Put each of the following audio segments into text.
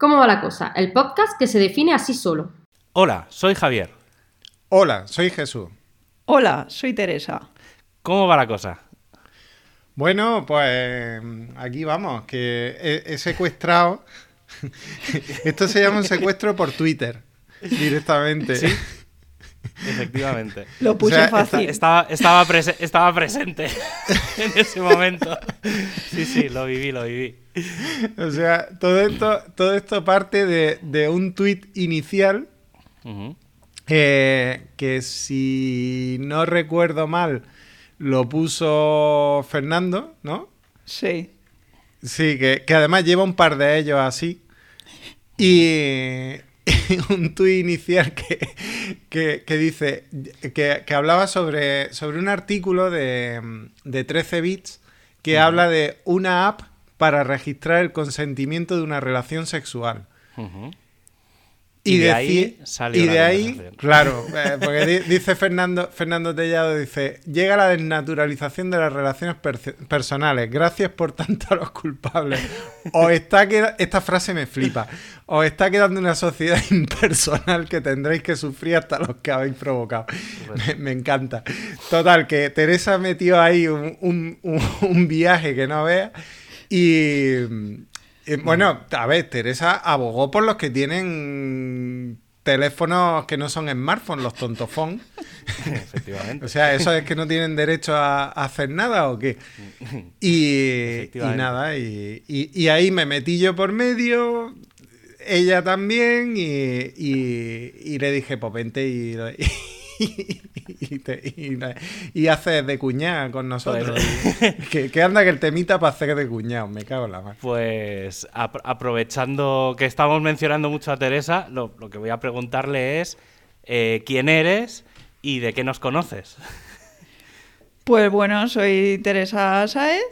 ¿Cómo va la cosa? El podcast que se define así solo. Hola, soy Javier. Hola, soy Jesús. Hola, soy Teresa. ¿Cómo va la cosa? Bueno, pues aquí vamos, que he, he secuestrado. Esto se llama un secuestro por Twitter, directamente. Sí. Efectivamente. Lo puse O sea, fácil. Estaba, estaba, prese- estaba presente en ese momento. Sí, sí, lo viví, lo viví. O sea, todo esto, todo esto parte de, de un tuit inicial eh, que si no recuerdo mal lo puso Fernando, ¿no? Sí. Sí, que, que además lleva un par de ellos así. Y un tuit inicial que, que, que dice que, que hablaba sobre, sobre un artículo de, de 13 bits que habla de una app para registrar el consentimiento de una relación sexual. Y, Y de ahí salió y de ahí, claro, eh, porque di- dice Fernando, Fernando Tellado, dice, llega la desnaturalización de las relaciones personales, gracias por tanto a los culpables. Os está esta frase me flipa, os está quedando una sociedad impersonal que tendréis que sufrir hasta los que habéis provocado. Me, me encanta. Total, que Teresa metió ahí un, un- un- un viaje que no veas y... Eh, bueno, a ver, Teresa abogó por los que tienen teléfonos que no son smartphones, los tontofón. Efectivamente. O sea, ¿eso es que no tienen derecho a, a hacer nada o qué? Y, nada, y, y- y ahí me metí yo por medio, ella también, y, y- y le dije, pues vente y, y, te- y- y haces de cuñada con nosotros. que, que anda que el temita para hacer de cuñado, me cago en la mano. Pues ap- aprovechando que estamos mencionando mucho a Teresa, lo, lo que voy a preguntarle es eh, quién eres y de qué nos conoces. Pues bueno, soy Teresa Saez.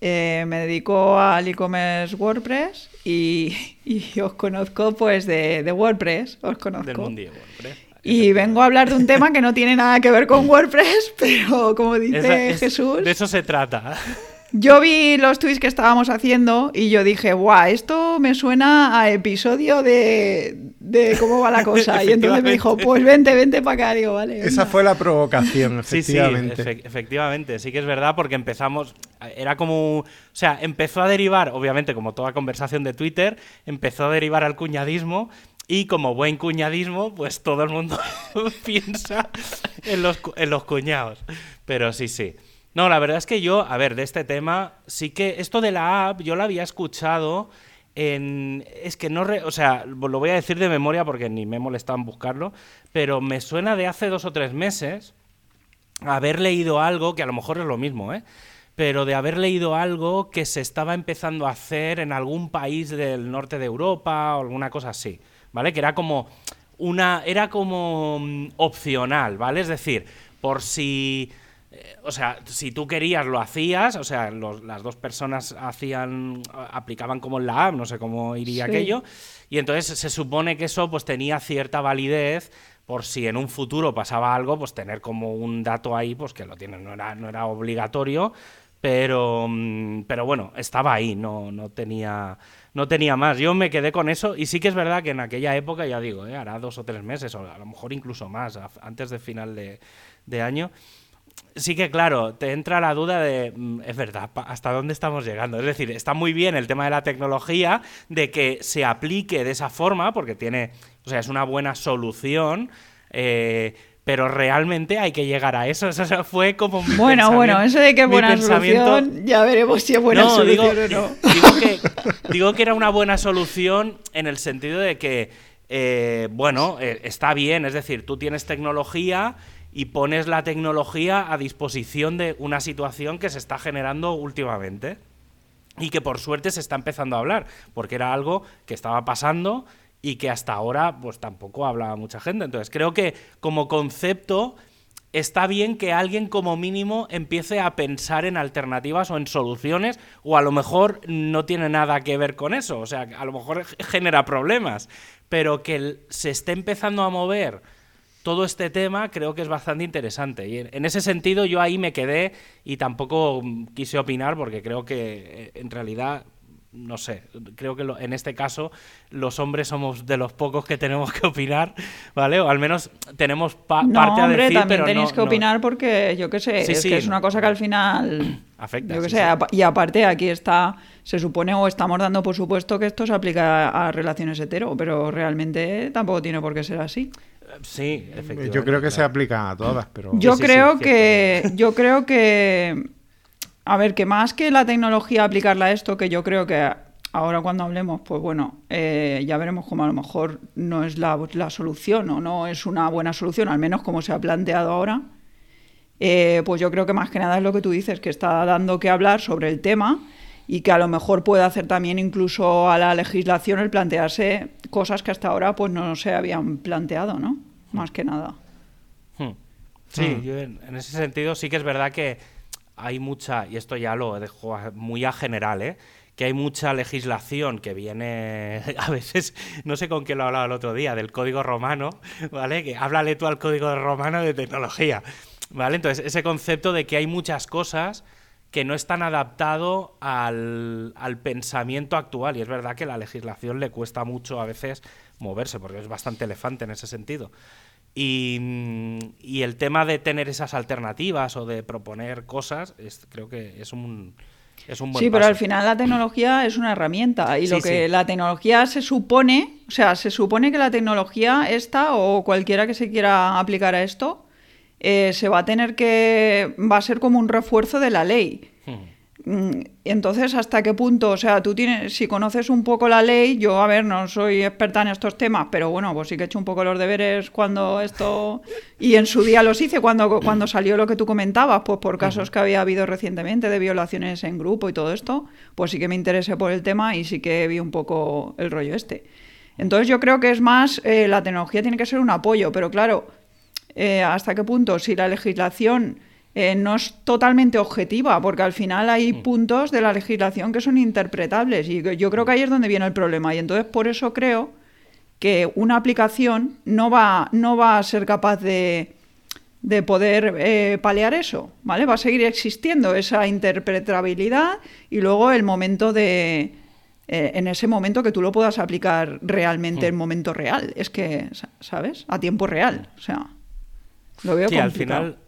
eh, me dedico al e-commerce WordPress y, y os conozco pues de, de WordPress. Os conozco. Del mundillo WordPress. Y vengo a hablar de un tema que no tiene nada que ver con WordPress, pero como dice Esa- es- Jesús, De eso se trata. yo vi los tweets que estábamos haciendo y yo dije, guau, esto me suena a episodio de, de cómo va la cosa. Y entonces me dijo, pues vente, vente para acá. Digo, vale. Esa fue la provocación, Sí, sí, efectivamente. efe- efectivamente, sí que es verdad porque empezamos, era como, o sea, empezó a derivar, obviamente como toda conversación de Twitter, empezó a derivar al cuñadismo y como buen cuñadismo, pues todo el mundo piensa en los, en los cuñados. Pero sí, sí. No, la verdad es que yo, a ver, de este tema, sí que esto de la app, yo lo había escuchado en... Es que no... re- o sea, lo voy a decir de memoria porque ni me molestan buscarlo, pero me suena de hace dos o tres meses haber leído algo, que a lo mejor es lo mismo, ¿eh? Pero de haber leído algo que se estaba empezando a hacer en algún país del norte de Europa o alguna cosa así, ¿vale? Que era como una. Era como mm, opcional, ¿vale? Es decir, por si. eh, O sea, si tú querías, lo hacías, o sea, los- las dos personas hacían, aplicaban como en la app, no sé cómo iría Sí. aquello, y entonces se supone que eso pues tenía cierta validez por si en un futuro pasaba algo, pues tener como un dato ahí, pues que lo tienen, no era, no era obligatorio, pero, mm, pero bueno, estaba ahí, no, no, tenía, no tenía más. Yo me quedé con eso y sí que es verdad que en aquella época, ya digo, ¿eh? hará dos o tres meses, o a lo mejor incluso más, antes de final de, año, sí que claro, te entra la duda de, mm, es verdad, ¿hasta dónde estamos llegando? Es decir, está muy bien el tema de la tecnología, de que se aplique de esa forma, porque tiene, o sea, es una buena solución, eh, pero realmente hay que llegar a eso. Eso fue como mi Bueno, bueno, eso de que buena pensamiento- solución, ya veremos si es buena no, solución digo, o no. digo que, digo que era una buena solución en el sentido de que, eh, bueno, eh, está bien, es decir, tú tienes tecnología y pones la tecnología a disposición de una situación que se está generando últimamente y que por suerte se está empezando a hablar, porque era algo que estaba pasando y que hasta ahora pues tampoco hablaba mucha gente. Entonces creo que como concepto está bien que alguien como mínimo empiece a pensar en alternativas o en soluciones o a lo mejor no tiene nada que ver con eso, o sea, a lo mejor genera problemas, pero que se esté empezando a mover todo este tema creo que es bastante interesante. Y en, en ese sentido yo ahí me quedé y tampoco mm, quise opinar porque creo que eh, en realidad no sé, creo que en este caso los hombres somos de los pocos que tenemos que opinar, ¿vale? O al menos tenemos parte a decir, también tenéis que opinar porque, yo qué sé, es que es una cosa que al final... Afecta. Yo qué sé, y aparte aquí está, se supone o estamos dando por supuesto que esto se aplica a relaciones hetero, pero realmente tampoco tiene por qué ser así. Sí, efectivamente. Yo creo que se aplica a todas, pero... Yo creo que... Yo creo que a ver, que más que la tecnología aplicarla a esto, que yo creo que ahora cuando hablemos, pues bueno, eh, ya veremos cómo a lo mejor no es la, solución o no es una buena solución, al menos como se ha planteado ahora. Eh, pues yo creo que más que nada es lo que tú dices, que está dando que hablar sobre el tema y que a lo mejor puede hacer también incluso a la legislación el plantearse cosas que hasta ahora pues no se habían planteado, ¿no? Más que nada. Hmm. Sí, hmm. yo en ese sentido sí que es verdad que hay mucha, y esto ya lo dejo muy a general, ¿eh? que hay mucha legislación que viene, a veces, no sé con qué lo hablaba el otro día, del código romano, ¿vale? Que háblale tú al código romano de tecnología, ¿vale? Entonces, ese concepto de que hay muchas cosas que no están adaptado al, al pensamiento actual, y es verdad que la legislación le cuesta mucho a veces moverse, porque es bastante elefante en ese sentido. Y, el tema de tener esas alternativas o de proponer cosas, creo que es un, es un buen Sí, pero al final la tecnología es una herramienta y lo que la tecnología se supone, o sea, se supone que la tecnología esta o cualquiera que se quiera aplicar a esto, eh, se va a tener que, va a ser como un refuerzo de la ley. Mm, entonces, ¿hasta qué punto? O sea, tú tienes, si conoces un poco la ley, yo, a ver, no soy experta en estos temas, pero bueno, pues sí que he hecho un poco los deberes cuando esto... Y en su día los hice cuando, cuando salió lo que tú comentabas, pues por casos que había habido recientemente de violaciones en grupo y todo esto, pues sí que me interesé por el tema y sí que vi un poco el rollo este. Entonces yo creo que es más, eh, la tecnología tiene que ser un apoyo, pero claro, eh, ¿hasta qué punto? Si la legislación eh, no es totalmente objetiva, porque al final hay mm. puntos de la legislación que son interpretables y yo creo que ahí es donde viene el problema y entonces por eso creo que una aplicación no va, no va a ser capaz de, de poder eh, paliar eso, ¿vale? Va a seguir existiendo esa interpretabilidad y luego el momento de... Eh, en ese momento que tú lo puedas aplicar realmente en mm. momento real. Es que, ¿sabes? A tiempo real. O sea, lo veo sí, al final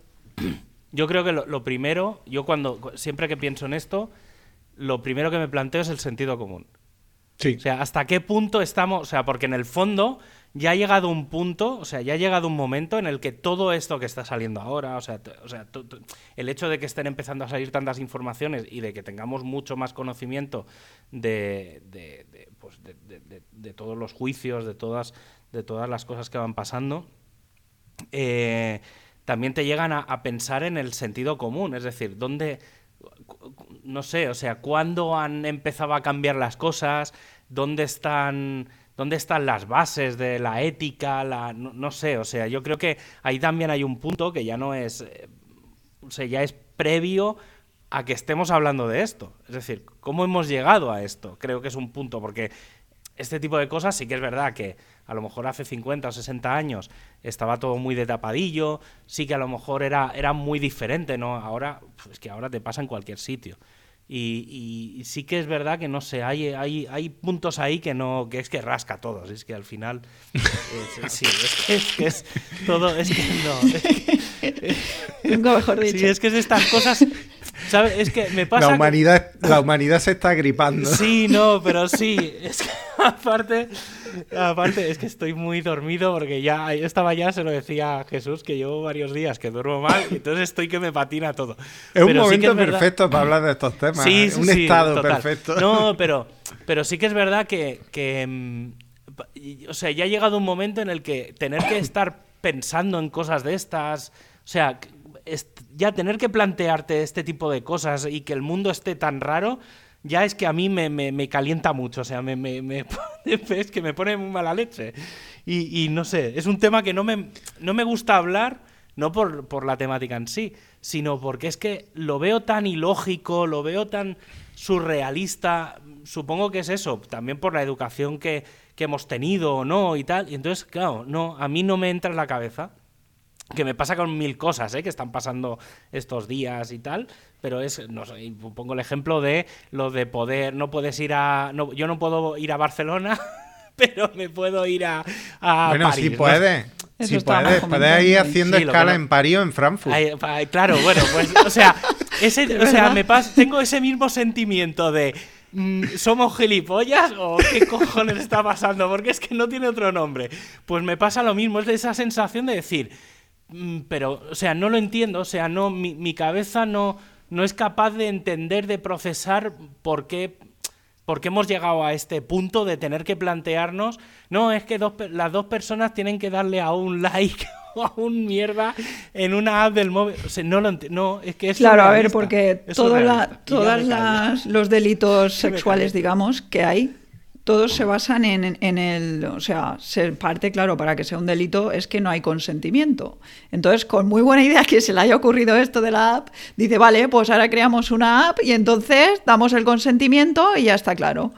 yo creo que lo, primero, yo cuando siempre que pienso en esto, lo primero que me planteo es el sentido común. Sí. O sea, ¿hasta qué punto estamos? O sea, porque en el fondo ya ha llegado un punto, o sea, ya ha llegado un momento en el que todo esto que está saliendo ahora, o sea, o sea el hecho de que estén empezando a salir tantas informaciones y de que tengamos mucho más conocimiento de, de, pues de todos los juicios, de todas, de todas las cosas que van pasando, eh, también te llegan a, pensar en el sentido común, es decir, ¿dónde, no sé, o sea, cuándo han empezado a cambiar las cosas, dónde están, dónde están las bases de la ética, la, no, sé, o sea, yo creo que ahí también hay un punto que ya no es, eh, o sea, ya es previo a que estemos hablando de esto, es decir, cómo hemos llegado a esto, creo que es un punto, porque este tipo de cosas sí que es verdad que a lo mejor hace 50 o 60 años estaba todo muy de tapadillo, sí que a lo mejor era, era muy diferente, ¿no? Ahora, es que ahora te pasa en cualquier sitio. Y, sí que es verdad que no sé, hay, hay, hay puntos ahí que no, que es que rasca todos, es que al final sí, es que, es todo, es que no. Nunca mejor dicho. Sí, es que es estas cosas ¿Sabes? Es que me pasa. La humanidad, la humanidad se está gripando. Sí, no, pero sí. Es que aparte, aparte, es que estoy muy dormido porque ya estaba ya se lo decía a Jesús que llevo varios días que duermo mal y entonces estoy que me patina todo. Es un momento perfecto para hablar de estos temas. Sí, ¿eh? sí un estado perfecto. No, pero, pero sí que es verdad que, que, mm, o sea, ya ha llegado un momento en el que tener que estar pensando en cosas de estas, o sea, ya tener que plantearte este tipo de cosas y que el mundo esté tan raro, ya es que a mí me, calienta mucho, o sea, me, es que me pone muy mala leche. Y, no sé, es un tema que no me, no me gusta hablar, no por, por, la temática en sí, sino porque es que lo veo tan ilógico, lo veo tan surrealista, supongo que es eso, también por la educación que, que hemos tenido o no y tal, y entonces, claro, no, a mí no me entra en la cabeza que me pasa con mil cosas, ¿eh? que están pasando estos días y tal, pero es, no sé, pongo el ejemplo de lo de poder, no puedes ir a, no, yo no puedo ir a Barcelona, pero me puedo ir a, a bueno, París. sí ¿no? puede. Eso Sí puedes. Puedes ir haciendo Sí, escala no- en París o en Frankfurt. Ay, ay, claro, bueno, pues, o sea, ese, o sea, me pasa, tengo ese mismo sentimiento de mm, ¿somos gilipollas o qué cojones está pasando? Porque es que no tiene otro nombre. Pues me pasa lo mismo, es de esa sensación de decir, pero, o sea, no lo entiendo, o sea, no, mi, mi cabeza no, no es capaz de entender, de procesar por qué ¿Por qué hemos llegado a este punto de tener que plantearnos? No, es que dos las dos personas tienen que darle a un like o a un mierda en una app del móvil. O sea, no lo No, es que es Claro, a ver, porque Es todo la- los delitos sexuales, digamos, que hay, todos se basan en, el, o sea, se parte, claro, para que sea un delito es que no hay consentimiento. Entonces, con muy buena idea que se le haya ocurrido esto de la app, dice, vale, pues ahora creamos una app y entonces damos el consentimiento y ya está claro.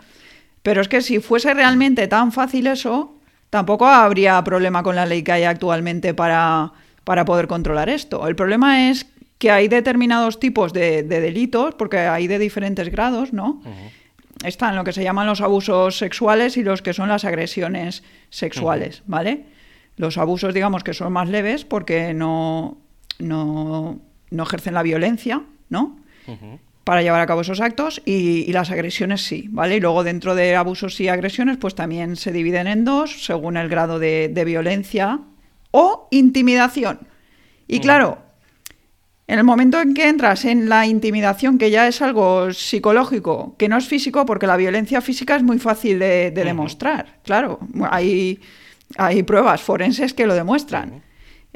Pero es que si fuese realmente tan fácil eso, tampoco habría problema con la ley que hay actualmente para, para poder controlar esto. El problema es que hay determinados tipos de delitos, porque hay de diferentes grados, ¿no? Están lo que se llaman los abusos sexuales y los que son las agresiones sexuales, ¿vale? Los abusos, digamos, que son más leves porque no, no, no ejercen la violencia, ¿no? Para llevar a cabo esos actos y, y las agresiones sí, ¿vale? Y luego dentro de abusos y agresiones pues también se dividen en dos según el grado de, de violencia o intimidación. Y claro, en el momento en que entras en la intimidación, que ya es algo psicológico, que no es físico, porque la violencia física es muy fácil de, demostrar, claro, hay, hay pruebas forenses que lo demuestran.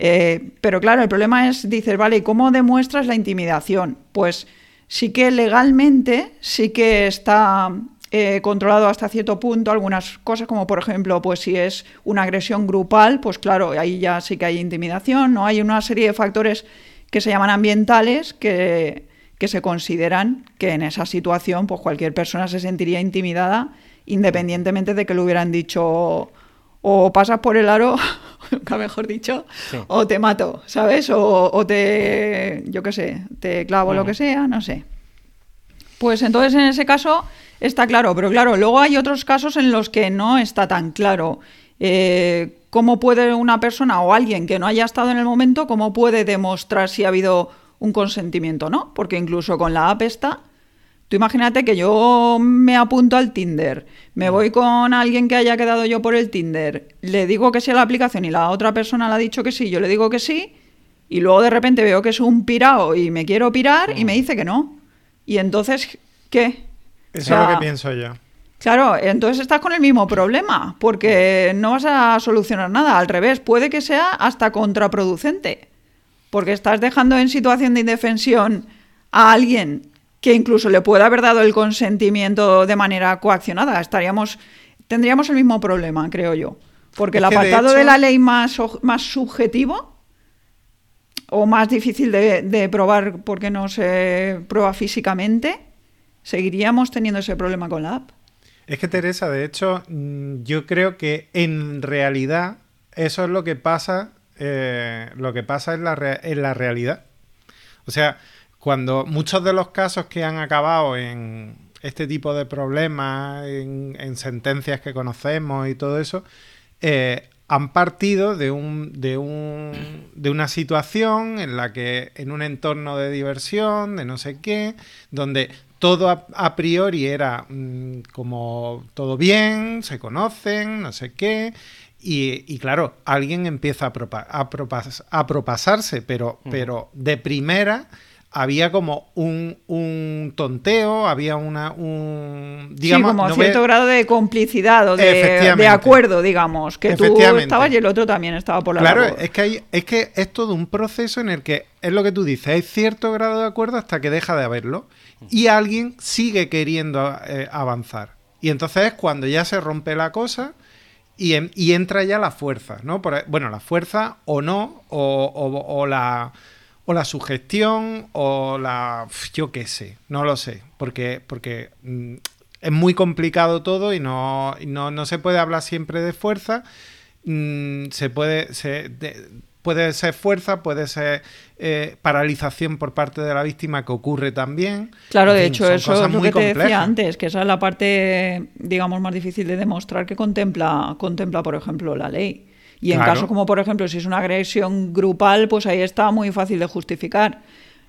Eh, pero claro, el problema es, dices, vale, ¿y cómo demuestras la intimidación? Pues sí que legalmente sí que está eh, controlado hasta cierto punto algunas cosas, como por ejemplo, pues si es una agresión grupal, pues claro, ahí ya sí que hay intimidación, ¿no? Hay una serie de factores que se llaman ambientales que, que se consideran que en esa situación, pues cualquier persona se sentiría intimidada independientemente de que le hubieran dicho o pasas por el aro, nunca mejor dicho, Sí. o te mato, ¿sabes? O, o te, yo qué sé, te clavo lo que sea, no sé. Pues entonces en ese caso está claro, pero claro, luego hay otros casos en los que no está tan claro. Eh, ¿Cómo puede una persona o alguien que no haya estado en el momento, cómo puede demostrar si ha habido un consentimiento o no? Porque incluso con la app esta, tú imagínate que yo me apunto al Tinder, me voy con alguien que haya quedado yo por el Tinder, le digo que sí a la aplicación y la otra persona le ha dicho que sí, yo le digo que sí, y luego de repente veo que es un pirao y me quiero pirar y me dice que no. Y entonces, ¿qué? Eso O sea, es lo que pienso yo. Claro, entonces estás con el mismo problema, porque no vas a solucionar nada. Al revés, puede que sea hasta contraproducente, porque estás dejando en situación de indefensión a alguien que incluso le pueda haber dado el consentimiento de manera coaccionada. Estaríamos, tendríamos el mismo problema, creo yo. Porque Es el de apartado de, la ley más, más subjetivo o más difícil de, de probar porque no se prueba físicamente, seguiríamos teniendo ese problema con la app. Es que Teresa, de hecho, mm, yo creo que en realidad eso es lo que pasa, eh, lo que pasa en la, la realidad. O sea, cuando muchos de los casos que han acabado en este tipo de problemas, en, en sentencias que conocemos y todo eso, eh, han partido de un, de un de una situación en la que en un entorno de diversión, de no sé qué, donde todo a, a priori era mm, como todo bien, se conocen, no sé qué. Y, y claro, alguien empieza a, propa- a, propas- a propasarse, pero, pero de primera había como un, un tonteo, había una un digamos sí, como no cierto grado de complicidad o de, de acuerdo, digamos, que tú estabas y el otro también estaba por la Claro, labor. es que, hay, es que es todo un proceso en el que es lo que tú dices, hay cierto grado de acuerdo hasta que deja de haberlo y alguien sigue queriendo eh, avanzar. Y entonces es cuando ya se rompe la cosa y, en- y entra ya la fuerza, ¿no? Por- bueno, la fuerza o no, o, o- o la, o la sugestión, o la... yo qué sé, no lo sé, porque, porque mm, es muy complicado todo y no, no, no se puede hablar siempre de fuerza. Mm, se puede... Se, de- puede ser fuerza, puede ser eh, paralización por parte de la víctima que ocurre también. Claro, En de fin, hecho, eso es lo que te decía antes, que esa es la parte, digamos, más difícil de demostrar que contempla, contempla por ejemplo, la ley. Y en Claro. casos como, por ejemplo, si es una agresión grupal, pues ahí está muy fácil de justificar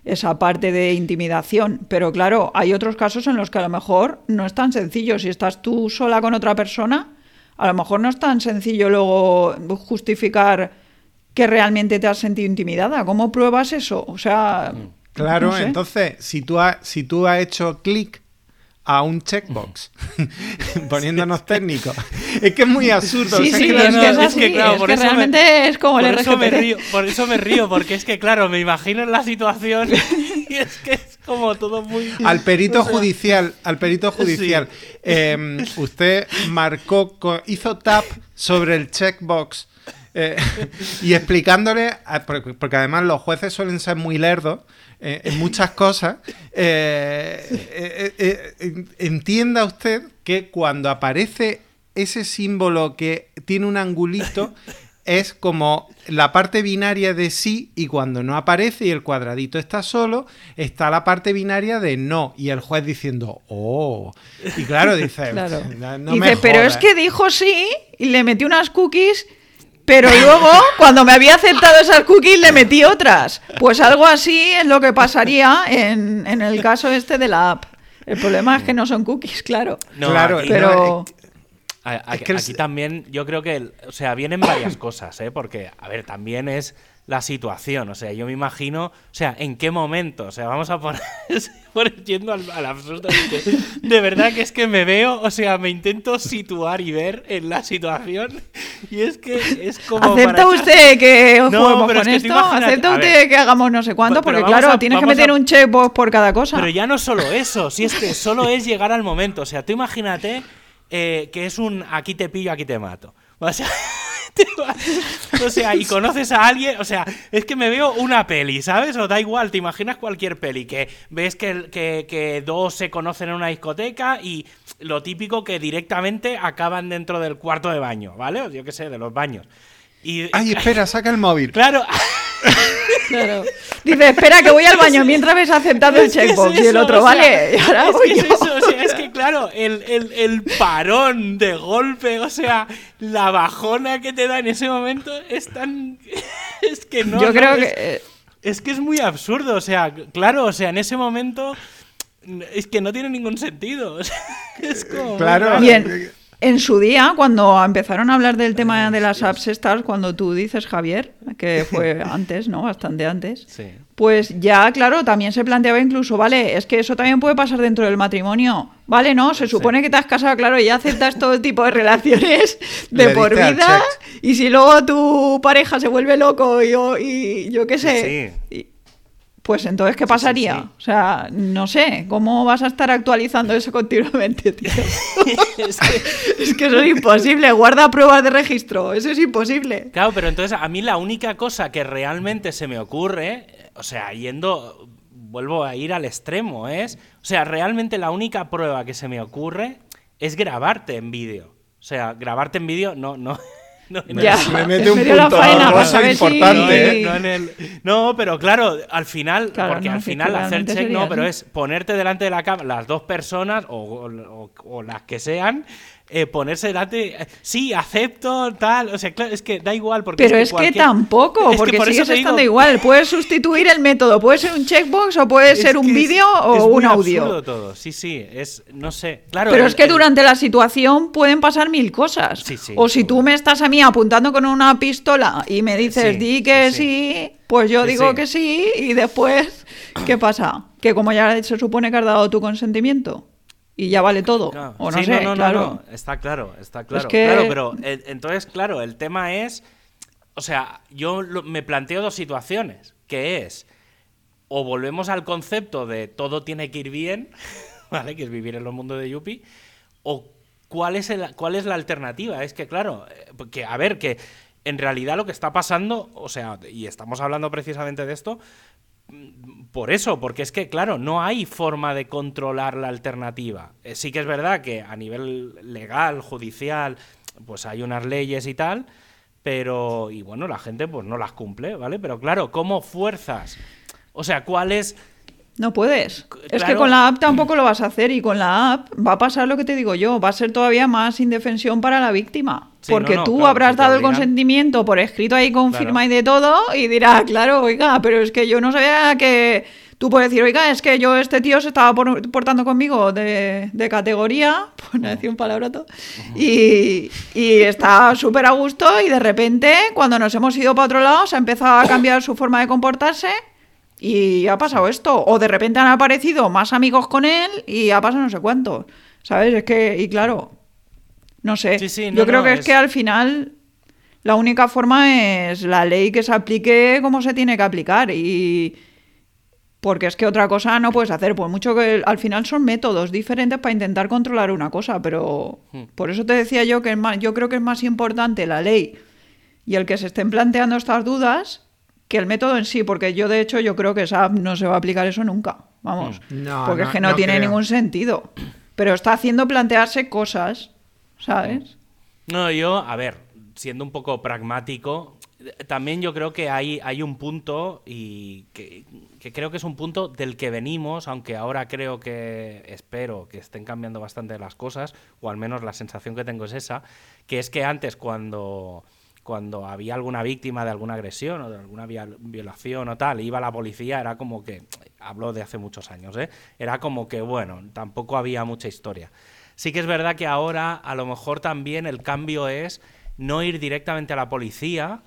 esa parte de intimidación. Pero claro, hay otros casos en los que a lo mejor no es tan sencillo. Si estás tú sola con otra persona, a lo mejor no es tan sencillo luego justificar que realmente te has sentido intimidada. ¿Cómo pruebas eso? O sea... Claro, no sé. entonces, si tú, has, si tú has hecho clic a un checkbox, poniéndonos técnicos, es que es muy absurdo. Sí, o sea, sí, que es no- que es es así, que, claro, es por que eso me- realmente es como por el eso me río, por eso me río, porque es que, claro, me imagino la situación y es que es como todo muy... Al perito o sea, judicial, al perito judicial, eh, usted marcó, hizo tap sobre el checkbox eh, y explicándole, porque además los jueces suelen ser muy lerdos eh, en muchas cosas, eh, eh, entienda usted que cuando aparece ese símbolo que tiene un angulito, es como la parte binaria de sí y cuando no aparece y el cuadradito está solo, está la parte binaria de no y el juez diciendo, oh. Y claro, dice, Claro. no, no Dice, me pero es jodas". que dijo sí y le metí unas cookies, pero luego, cuando me había aceptado esas cookies, le metí otras. Pues algo así es lo que pasaría en, en el caso este de la app. El problema es que no son cookies, claro. No, Claro, aquí- Pero... A- a- Es que el- aquí también yo creo que, o sea, vienen varias cosas, ¿eh? Porque, a ver, también es la situación, o sea, yo me imagino, o sea, en qué momento, o sea, vamos a poner, yendo al, al absurdo, de, que- de verdad que es que me veo, o sea, me intento situar y ver en la situación y es que es como... ¿Acepta para echar- usted que No, pero es con que tú esto? ¿Acepta usted ver. que hagamos no sé cuánto? Porque claro, a- tienes que meter a- un checkbox por cada cosa. Pero ya no solo eso, si es que solo es llegar al momento. O sea, tú imagínate eh, que es un aquí te pillo, aquí te mato. O sea, o sea, y conoces a alguien, o sea, es que me veo una peli, ¿sabes? O da igual, te imaginas cualquier peli, que ves que, que, que dos se conocen en una discoteca y lo típico que directamente acaban dentro del cuarto de baño, ¿vale? O yo qué sé, de los baños. Y, Ay, espera, saca el móvil. claro, Claro. Dice, espera, que voy al baño mientras ves aceptado el es checkbox. y el otro, o sea, vale, y ahora es voy que es yo. eso, o sea, claro, el, el- el parón de golpe, o sea, la bajona que te da en ese momento es tan... Es que no... yo no, creo es, que... eh, es que es muy absurdo, o sea, claro, o sea, en ese momento es que no tiene ningún sentido. o sea, es como... Claro. raro. Y en, en su día, cuando empezaron a hablar del tema de las apps estas, cuando tú dices, Javier, que fue antes, ¿no? Bastante antes. Sí. Pues ya, claro, también se planteaba incluso, vale, es que eso también puede pasar dentro del matrimonio. Vale, no, se supone que te has casado, claro, y ya aceptas todo tipo de relaciones de Le por vida. Y si luego tu pareja se vuelve loco y yo, y yo qué sé. y- pues entonces, ¿qué pasaría? sí. O sea, no sé, ¿cómo vas a estar actualizando eso continuamente, tío? Es que- es que eso es imposible. Guarda pruebas de registro. Eso es imposible. Claro, pero entonces a mí la única cosa que realmente se me ocurre, o sea, yendo, vuelvo a ir al extremo, es, o sea, realmente la única prueba que se me ocurre es grabarte en vídeo. O sea, grabarte en vídeo, no, no. No, Ya. Me mete un punto faena, rosa si- ¿eh? no, en el- no, pero claro, al final, Claro, porque no, al final hacer check sería no, pero es ponerte delante de la cámara, las dos personas o, o- o las que sean, eh, ponerse delante, eh, sí, acepto, tal, o sea, claro, es que da igual porque Pero es que, cualquier- tampoco, Es que porque por te digo- estando igual. Puedes sustituir el método. Puede ser un checkbox o puede Es ser un es- vídeo es o muy un audio. absurdo todo. Sí, sí, es, no sé, claro. Pero el- es que el- durante la situación pueden pasar mil cosas. Sí, sí, o si tú me estás a mí apuntando con una pistola y me dices Sí, di que sí, pues yo digo que sí y después, ¿qué pasa? Que como ya se supone que has dado tu consentimiento y ya vale todo. Claro. O no Sí, sé, no, no, no, claro. no, está claro, está claro. que- Claro, pero eh, entonces, claro, el tema es, o sea, yo lo- me planteo dos situaciones, que es, o volvemos al concepto de todo tiene que ir bien, ¿vale? Que es vivir en los mundos de Yuppie, o cuál es, el, cuál es la alternativa. Es que, claro, eh, que, a ver, que en realidad lo que está pasando, o sea, y estamos hablando precisamente de esto, por eso, porque es que, claro, no hay forma de controlar la alternativa. Eh, sí que es verdad que a nivel legal, judicial, pues hay unas leyes y tal, pero, y bueno, la gente pues no las cumple, ¿vale? Pero claro, ¿cómo fuerzas? O sea, ¿cuál es no puedes. Es que con la app tampoco lo vas a hacer y con la app va a pasar lo que te digo yo, va a ser todavía más indefensión para la víctima. Sí, porque no, no, tú claro, habrás dado el consentimiento por escrito ahí con Claro. firma y de todo y dirás, claro, oiga, pero es que yo no sabía que tú puedes decir, oiga, es que yo este tío se estaba por- portando conmigo de, de categoría, por no decir un palabroto, y, y está súper a gusto y de repente cuando nos hemos ido para otro lado se ha empezado a cambiar su forma de comportarse y ha pasado esto. O de repente han aparecido más amigos con él y ha pasado no sé cuánto. ¿Sabes? Es que, y claro, no sé. Sí, sí, no, Yo creo no, que es... es- que al final la única forma es la ley que se aplique como se tiene que aplicar. Y. Porque es que otra cosa no puedes hacer. Por mucho que al final son métodos diferentes para intentar controlar una cosa. Pero Hmm. por eso te decía yo que es más, yo creo que es más importante la ley y el que se estén planteando estas dudas que el método en sí, porque yo de hecho yo creo que esa app no se va a aplicar eso nunca, vamos, No, porque no- es que no, no tiene creo. ningún sentido, pero está haciendo plantearse cosas, ¿sabes? No, yo, a ver, siendo un poco pragmático, también yo creo que hay, hay un punto y que, creo que es un punto del que venimos, aunque ahora creo que, espero que estén cambiando bastante las cosas, o al menos la sensación que tengo es esa, que es que antes cuando, cuando había alguna víctima de alguna agresión o de alguna violación o tal, iba la policía, era como que, hablo de hace muchos años, ¿eh? era como que, bueno, tampoco había mucha historia. Sí que es verdad que ahora a lo mejor también el cambio es no ir directamente a la policía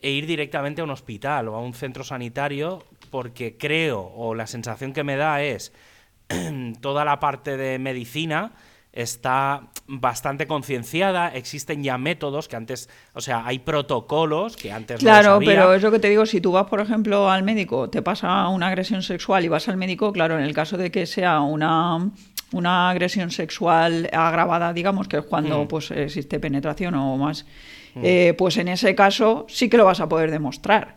e ir directamente a un hospital o a un centro sanitario porque creo o la sensación que me da es toda la parte de medicina está bastante concienciada, existen ya métodos que antes, o sea, hay protocolos que antes no Claro, los había. pero es lo que te digo, si tú vas, por ejemplo, al médico, te pasa una agresión sexual y vas al médico, claro, en el caso de que sea una, una agresión sexual agravada, digamos, que es cuando Mm. pues existe penetración o más, eh, pues en ese caso sí que lo vas a poder demostrar.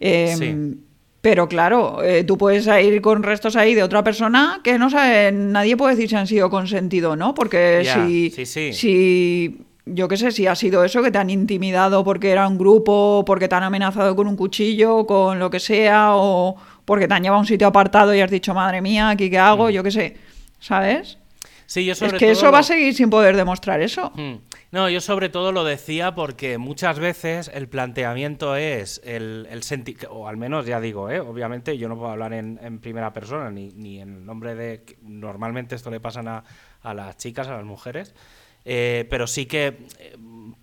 Eh, Sí. Pero claro, eh, tú puedes ir con restos ahí de otra persona que no sabe, nadie puede decir si han sido consentido o no, porque si, sí, sí. si, yo qué sé, si ha sido eso, que te han intimidado porque era un grupo, porque te han amenazado con un cuchillo, con lo que sea, o porque te han llevado a un sitio apartado y has dicho, madre mía, ¿aquí qué hago? Yo qué sé, ¿sabes? Sí, yo Es sobre que todo eso va a seguir sin poder demostrar eso. Mm. No, yo sobre todo lo decía porque muchas veces el planteamiento es el, el senti- o al menos ya digo, ¿eh? obviamente yo no puedo hablar en, en primera persona ni, ni en nombre de... que Normalmente esto le pasan a, a las chicas, a las mujeres, eh, pero sí que eh,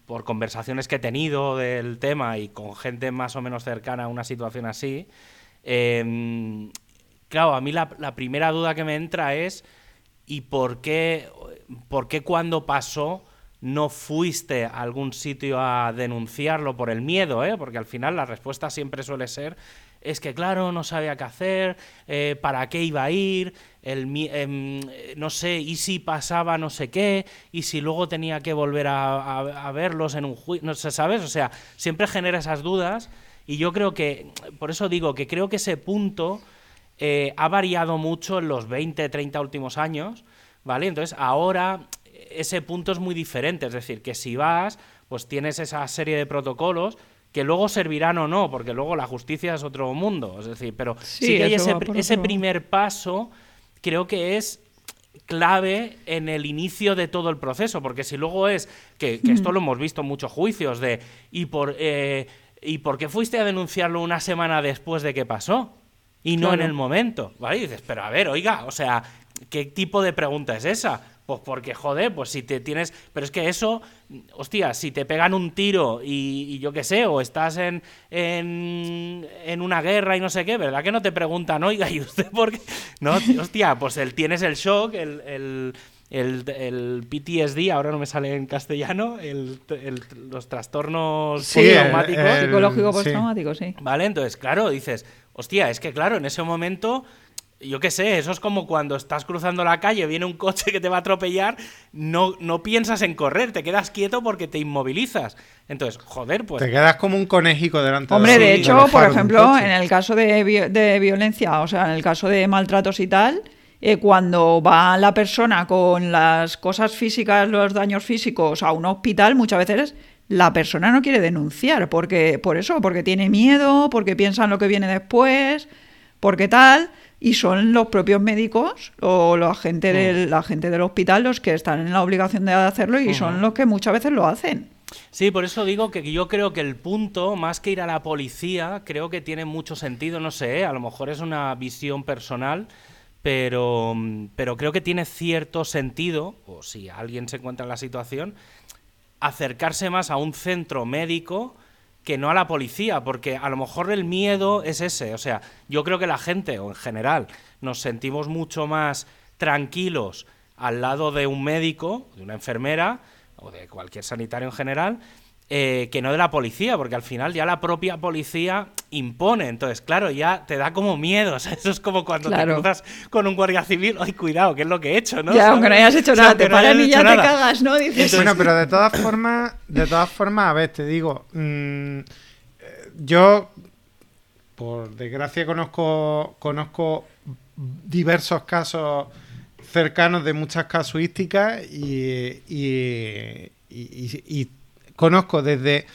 por conversaciones que he tenido del tema y con gente más o menos cercana a una situación así, eh, claro, a mí la, la primera duda que me entra es ¿y por qué, por qué cuando pasó no fuiste a algún sitio a denunciarlo por el miedo? ¿eh? Porque al final la respuesta siempre suele ser es que claro, no sabía qué hacer, eh, para qué iba a ir, el, eh, no sé, y si pasaba no sé qué, y si luego tenía que volver a- a verlos en un juicio, no sé, ¿sabes? O sea, siempre genera esas dudas y yo creo que, por eso digo que creo que ese punto eh, ha variado mucho en los 20, 30 últimos años, ¿vale? Entonces ahora ese punto es muy diferente, es decir, que si vas, pues tienes esa serie de protocolos que luego servirán o no, porque luego la justicia es otro mundo, es decir, pero sí, Sí, que hay eso ese, primer paso, creo que es clave en el inicio de todo el proceso, porque si luego es, que, que esto lo hemos visto en muchos juicios, de ¿y por, eh, ¿y por qué fuiste a denunciarlo una semana después de que pasó? Y no en el momento, ¿vale? Y dices, pero a ver, oiga, o sea, ¿qué tipo de pregunta es esa? Pues porque, joder, pues si te tienes... Pero es que eso, hostia, si te pegan un tiro y, y yo qué sé, o estás en, en, en una guerra y no sé qué, ¿verdad que no te preguntan, oiga, ¿y usted por qué? No, hostia, pues el, tienes el shock, el... el el, el PTSD, ahora no me sale en castellano, el, el- los trastornos Sí, el- Psicológico postraumático, sí. ¿Vale? Entonces, claro, dices, hostia, es que claro, en ese momento, yo qué sé, eso es como cuando estás cruzando la calle, viene un coche que te va a atropellar, no, no piensas en correr, te quedas quieto porque te inmovilizas. Entonces, joder, pues... Te quedas como un conejico delante Hombre, de de Sí, hecho, por de ejemplo, en el caso de, vi- de violencia, o sea, en el caso de maltratos y tal, eh, cuando va la persona con las cosas físicas, los daños físicos a un hospital, muchas veces la persona no quiere denunciar, porque, por eso, porque tiene miedo, porque piensa en lo que viene después, porque tal, y son los propios médicos o la gente, del, la gente del hospital los que están en la obligación de hacerlo y son los que muchas veces lo hacen. Sí, por eso digo que yo creo que el punto, más que ir a la policía, creo que tiene mucho sentido, no sé, ¿eh? a lo mejor es una visión personal, pero, pero creo que tiene cierto sentido, o si alguien se encuentra en la situación, acercarse más a un centro médico que no a la policía, porque a lo mejor el miedo es ese. O sea, yo creo que la gente, o en general, nos sentimos mucho más tranquilos al lado de un médico, de una enfermera, o de cualquier sanitario en general, eh, que no de la policía, porque al final ya la propia policía impone. Entonces, claro, ya te da como miedo. O sea, eso es como cuando te cruzas con un guardia civil. ¡Ay, cuidado! ¿Qué es lo que he hecho? ¿no? Ya, aunque no hayas hecho nada, te paran y ya te cagas, ¿no? Dices... Bueno, pero de todas formas, de todas formas, a ver, te digo, mm, yo, por desgracia, conozco, conozco diversos casos cercanos de muchas casuísticas y, y, y conozco desde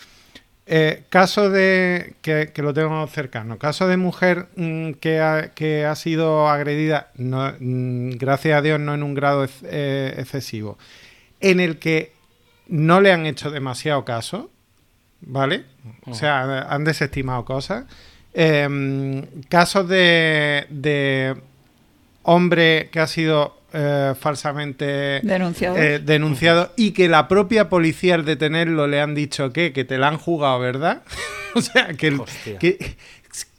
eh, casos de. Que, lo tengo cercano. Caso de mujer mm, que, ha, que, ha, sido agredida, no, mm, gracias a Dios, no en un grado eh, excesivo, en el que no le han hecho demasiado caso, ¿vale? O sea, han desestimado cosas. Em, casos de, de hombre que ha sido eh, falsamente denunciado. Eh, denunciado y que la propia policía al detenerlo le han dicho que, que te la han jugado, ¿verdad? o sea, que,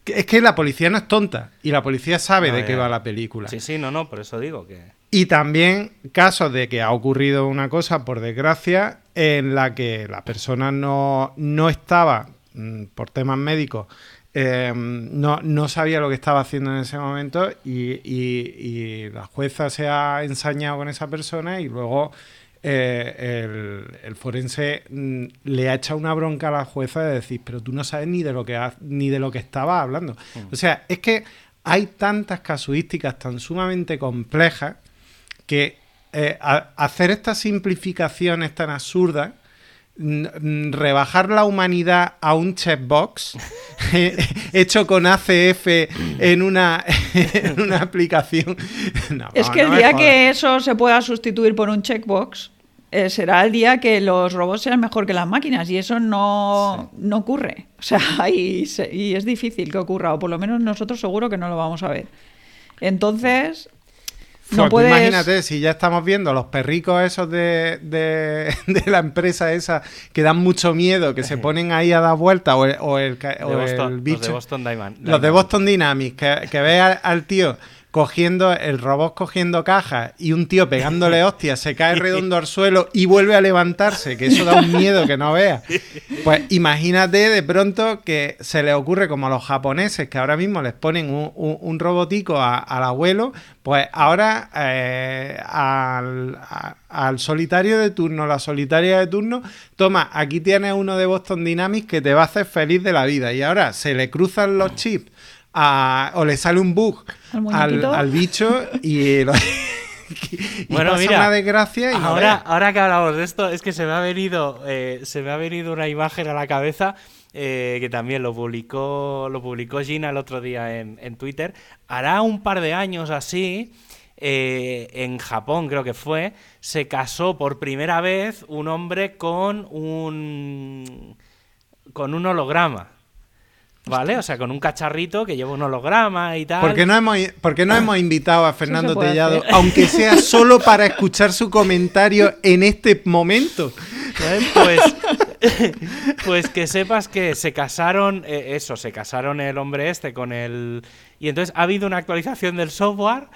es que la policía no es tonta y la policía sabe de qué va la película. Sí, sí, no, no, por eso digo que... Y también casos de que ha ocurrido una cosa, por desgracia, en la que la persona no, no estaba, mm, por temas médicos, Em, no, no, sabía lo que estaba haciendo en ese momento y, la jueza se ha ensañado con esa persona y luego eh, el, forense mm, le ha echado una bronca a la jueza de decir, pero tú no sabes ni de lo que, ni de lo que estaba hablando. Mm. O sea, es que hay tantas casuísticas tan sumamente complejas que eh, hacer estas simplificaciones tan absurdas rebajar la humanidad a un checkbox hecho con ACF en una, en una aplicación. es que el día que eso se pueda sustituir por un checkbox eh, será el día que los robots sean mejor que las máquinas y eso no, no ocurre. O sea, y, y es difícil que ocurra, o por lo menos nosotros seguro que no lo vamos a ver. Entonces, no Imagínate, si ya estamos viendo los perricos esos de, de, la empresa esa que dan mucho miedo, que se ponen ahí a dar vueltas, o el, o el, bicho. Los de Boston Dynamics. Los de Boston Dynamics, que, que ve al, tío cogiendo el robot cogiendo cajas y un tío pegándole hostias, se cae redondo al suelo y vuelve a levantarse, que eso da un miedo que no veas. Pues imagínate de pronto que se le ocurre como a los japoneses que ahora mismo les ponen un, robotico al abuelo, pues ahora eh, al, solitario de turno, la solitaria de turno, toma, aquí tienes uno de Boston Dynamics que te va a hacer feliz de la vida y ahora se le cruzan los chips o le sale un bug al, bicho y, bueno, mira, una desgracia ahora, ahora que hablamos de esto, es que se me ha venido, eh, se me ha venido una imagen a la cabeza eh, que también lo publicó, lo publicó Gina el otro día en, Twitter. Hará un par de años así. Eh, en Japón creo que fue, se casó por primera vez un hombre con un con un holograma. ¿Vale? O sea, con un cacharrito que lleva un holograma y tal. ¿Por qué no hemos, no hemos invitado a Fernando Tellado, aunque sea solo para escuchar su comentario en este momento? Pues, pues que sepas que se casaron, eh, eso, se casaron el hombre este con el... Y entonces ha habido una actualización del software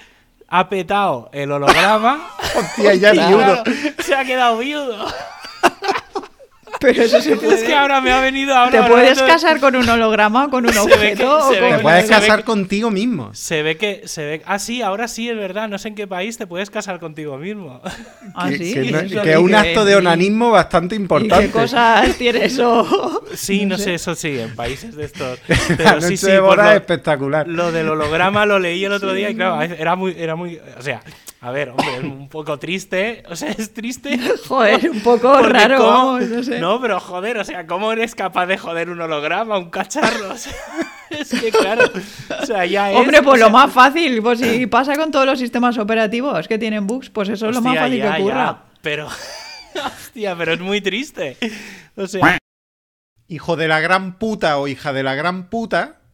ha petado el holograma. Hostia, ya viudo. se ha quedado viudo. Pero eso se puede... Es que ahora me ha venido ahora. ¿Te puedes casar con un holograma o con un objeto? te puedes casar contigo mismo. Se ve que... Se ve... Ah, sí, ahora sí, es verdad. No sé en qué país te puedes casar contigo mismo. Ah, sí. Que, es un acto de onanismo bastante importante. ¿Y qué cosas tiene eso? Sí, no, sé. eso sí, en países de estos. Pero sí, sí, de boda espectacular. Lo del holograma lo leí el otro día y claro, era muy... Era muy o sea A ver, hombre, es un poco triste. O sea, es triste. Joder, un poco raro, cómo- vamos, no sé. No, pero joder, o sea, ¿cómo eres capaz de joder un holograma, un cacharro? O sea, es que claro. O sea, ya es. Hombre, pues o lo más fácil, pues si pasa con todos los sistemas operativos que tienen bugs, pues eso es lo más fácil ya, que ocurra. ya, pero. Hostia, pero es muy triste. O sea. Hijo de la gran puta o hija de la gran puta